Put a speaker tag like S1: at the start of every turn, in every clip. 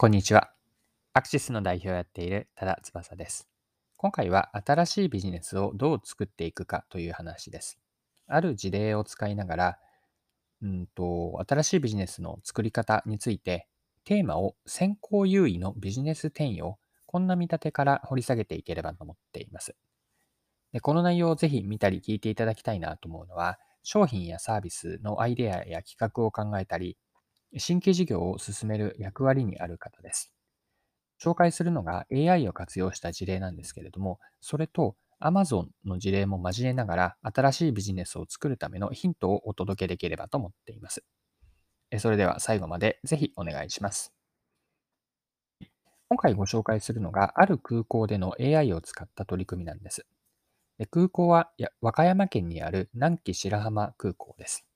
S1: こんにちは。アクシスの代表をやっている多田翼です。今回は新しいビジネスをどう作っていくかという話です。ある事例を使いながら、うんと新しいビジネスの作り方について、テーマを先行優位のビジネス転用、こんな見立てから掘り下げていければと思っています。でこの内容をぜひ見たり聞いていただきたいなと思うのは、商品やサービスのアイデアや企画を考えたり、新規事業を進める役割にある方です。紹介するのが AI を活用した事例なんですけれども、それと Amazon の事例も交えながら新しいビジネスを作るためのヒントをお届けできればと思っています。それでは最後までぜひお願いします。今回ご紹介するのがある空港での AI を使った取り組みなんです。空港は和歌山県にある南紀白浜空港です。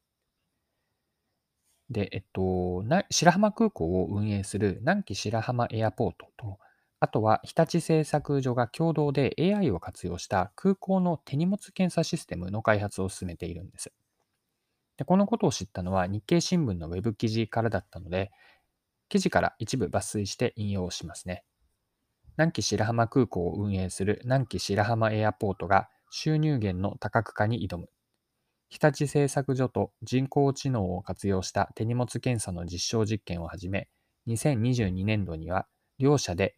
S1: で、えっと、な白浜空港を運営する南紀白浜エアポートと、あとは日立製作所が共同で AI を活用した空港の手荷物検査システムの開発を進めているんです。でこのことを知ったのは日経新聞のウェブ記事からだったので、記事から一部抜粋して引用しますね。南紀白浜空港を運営する南紀白浜エアポートが収入源の多角化に挑む。日立製作所と人工知能を活用した手荷物検査の実証実験を始め、2022年度には両社で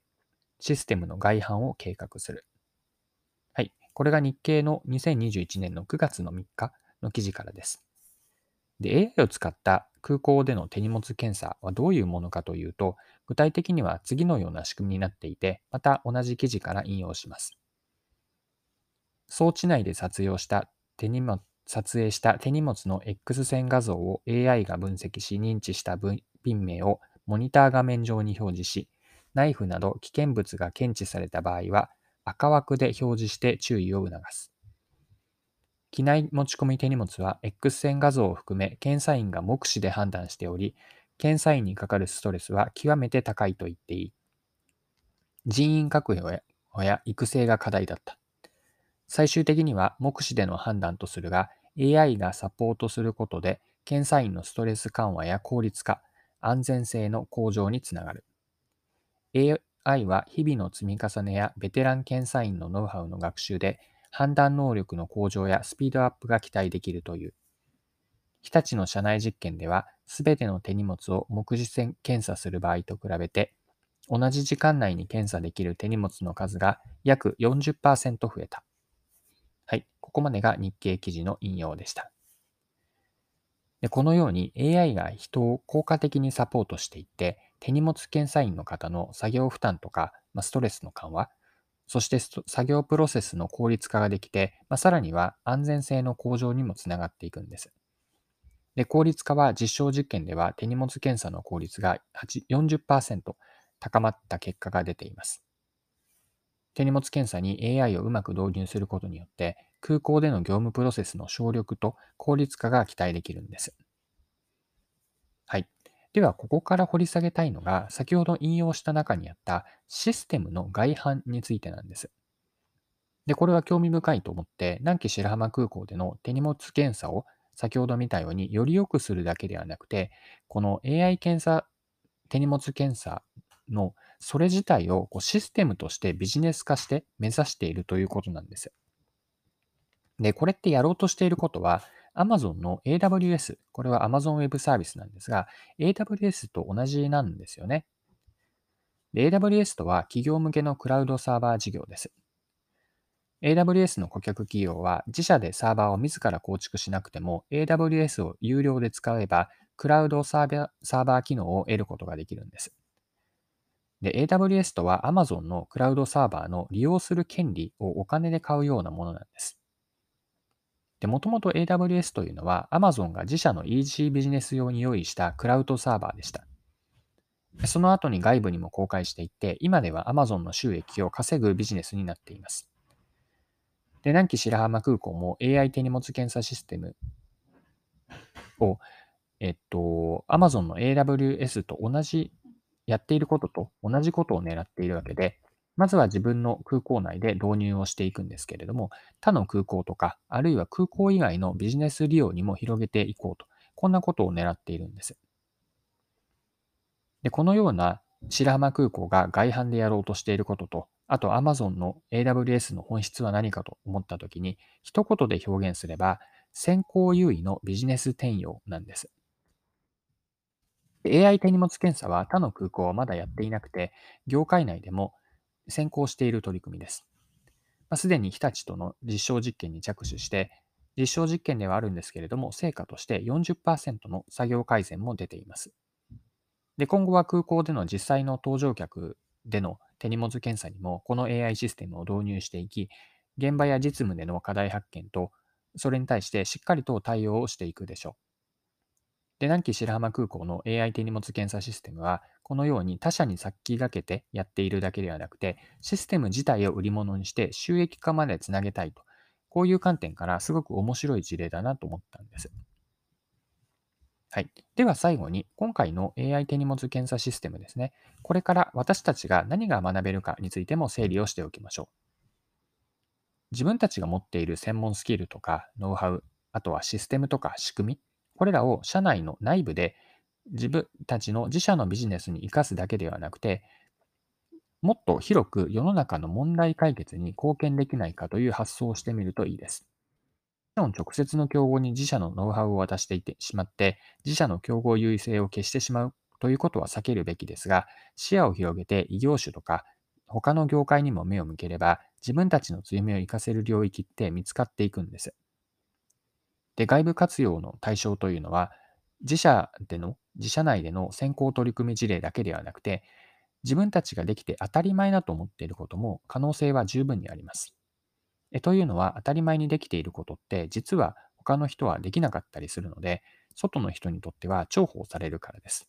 S1: システムの外販を計画する。はい。これが日経の2021年の9月の3日の記事からです。で、AI を使った空港での手荷物検査はどういうものかというと、具体的には次のような仕組みになっていて、また同じ記事から引用します。装置内で撮影した手荷物撮影した手荷物の X 線画像を AI が分析し認知した便名をモニター画面上に表示し、ナイフなど危険物が検知された場合は赤枠で表示して注意を促す。機内持ち込み手荷物は X 線画像を含め検査員が目視で判断しており、検査員にかかるストレスは極めて高いと言っていい。人員確保や育成が課題だった。最終的には目視での判断とするが、AI がサポートすることで、検査員のストレス緩和や効率化、安全性の向上につながる。AI は日々の積み重ねやベテラン検査員のノウハウの学習で、判断能力の向上やスピードアップが期待できるという。日立の社内実験では、すべての手荷物を目次検査する場合と比べて、同じ時間内に検査できる手荷物の数が約40%増えた。ここまでが日経記事の引用でした。でこのように AI が人を効果的にサポートしていって、手荷物検査員の方の作業負担とか、まあ、ストレスの緩和、そして作業プロセスの効率化ができて、まあ、さらには安全性の向上にもつながっていくんです。で効率化は実証実験では手荷物検査の効率が40%高まった結果が出ています。手荷物検査に AI をうまく導入することによって、空港での業務プロセスの省力と効率化が期待できるんです。はい。では、ここから掘り下げたいのが、先ほど引用した中にあったシステムの外販についてなんです。で、これは興味深いと思って、南紀白浜空港での手荷物検査を先ほど見たようにより良くするだけではなくて、この AI 検査、手荷物検査のそれ自体をこうシステムとしてビジネス化して目指しているということなんです。で、これってやろうとしていることは、Amazon の AWS、これは Amazon Web サービスなんですが、AWS と同じなんですよね。AWS とは企業向けのクラウドサーバー事業です。AWS の顧客企業は自社でサーバーを自ら構築しなくても AWS を有料で使えばクラウドサーバー機能を得ることができるんです。で、AWS とは Amazon のクラウドサーバーの利用する権利をお金で買うようなものなんです。で、もともと AWS というのは Amazon が自社の EC ビジネス用に用意したクラウドサーバーでした。その後に外部にも公開していって、今では Amazon の収益を稼ぐビジネスになっています。で、南紀白浜空港も AI 手荷物検査システムを、えっと、Amazon の AWS と同じやっていることと同じことを狙っているわけで、まずは自分の空港内で導入をしていくんですけれども、他の空港とか、あるいは空港以外のビジネス利用にも広げていこうと、こんなことを狙っているんです。で、このような白浜空港が外販でやろうとしていることと、あと Amazon の AWS の本質は何かと思ったときに、一言で表現すれば、先行優位のビジネス転用なんです。AI 手荷物検査は他の空港はまだやっていなくて、業界内でも先行している取り組みです。すで、に日立との実証実験に着手して、実証実験ではあるんですけれども、成果として40%の作業改善も出ています。で、今後は空港での実際の搭乗客での手荷物検査にもこの AI システムを導入していき、現場や実務での課題発見と、それに対してしっかりと対応をしていくでしょう。で、南紀白浜空港の AI 手荷物検査システムは、このように他社に先駆けてやっているだけではなくて、システム自体を売り物にして収益化までつなげたいと、こういう観点からすごく面白い事例だなと思ったんです。はい。では最後に、今回の AI 手荷物検査システムですね。これから私たちが何が学べるかについても整理をしておきましょう。自分たちが持っている専門スキルとかノウハウ、あとはシステムとか仕組み、これらを社内の内部で自分たちの自社のビジネスに生かすだけではなくて、もっと広く世の中の問題解決に貢献できないかという発想をしてみるといいです。もちろん直接の競合に自社のノウハウを渡していてしまって、自社の競合優位性を消してしまうということは避けるべきですが、視野を広げて異業種とか他の業界にも目を向ければ、自分たちの強みを活かせる領域って見つかっていくんです。で、外部活用の対象というのは、自社での、自社内での先行取り組み事例だけではなくて、自分たちができて当たり前だと思っていることも可能性は十分にあります。えというのは当たり前にできていることって実は他の人はできなかったりするので、外の人にとっては重宝されるからです。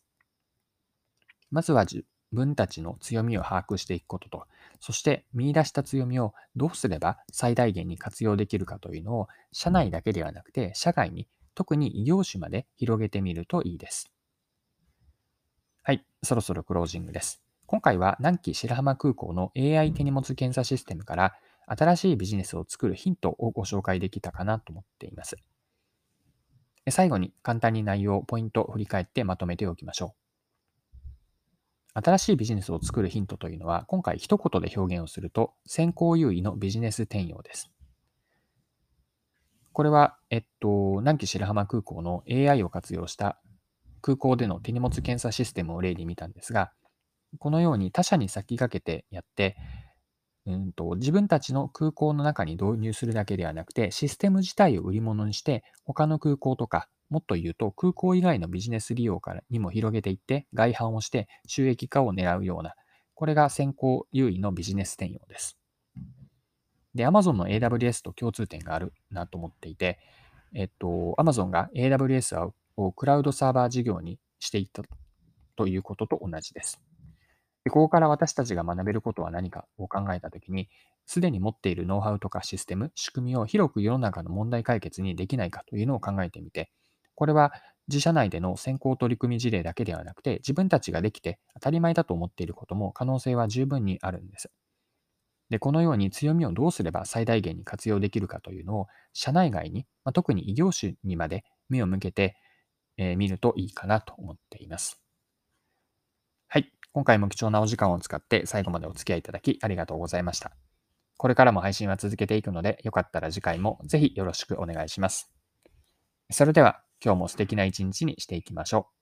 S1: まずは分たちの強みを把握していくことと、そして見出した強みをどうすれば最大限に活用できるかというのを社内だけではなくて社外に特に異業種まで広げてみるといいです。はい、そろそろクロージングです。今回は南紀白浜空港の AI 手荷物検査システムから新しいビジネスを作るヒントをご紹介できたかなと思っています。最後に簡単に内容、ポイントを振り返ってまとめておきましょう。新しいビジネスを作るヒントというのは、今回一言で表現をすると、先行優位のビジネス転用です。これは、えっと、南紀白浜空港の AI を活用した空港での手荷物検査システムを例に見たんですが、このように他社に先駆けてやって、うんと、自分たちの空港の中に導入するだけではなくて、システム自体を売り物にして、他の空港とか、もっと言うと空港以外のビジネス利用からにも広げていって、外販をして収益化を狙うような、これが先行優位のビジネス転用です。で、Amazon の AWS と共通点があるなと思っていて、えっと、Amazon が AWS をクラウドサーバー事業にしていったということと同じです。でここから私たちが学べることは何かを考えたときに、すでに持っているノウハウとかシステム、仕組みを広く世の中の問題解決にできないかというのを考えてみて、これは自社内での先行取り組み事例だけではなくて、自分たちができて当たり前だと思っていることも可能性は十分にあるんです。で、このように強みをどうすれば最大限に活用できるかというのを、社内外に、まあ、特に異業種にまで目を向けて、えー、見るといいかなと思っています。はい。今回も貴重なお時間を使って最後までお付き合いいただきありがとうございました。これからも配信は続けていくので、よかったら次回もぜひよろしくお願いします。それでは今日も素敵な一日にしていきましょう。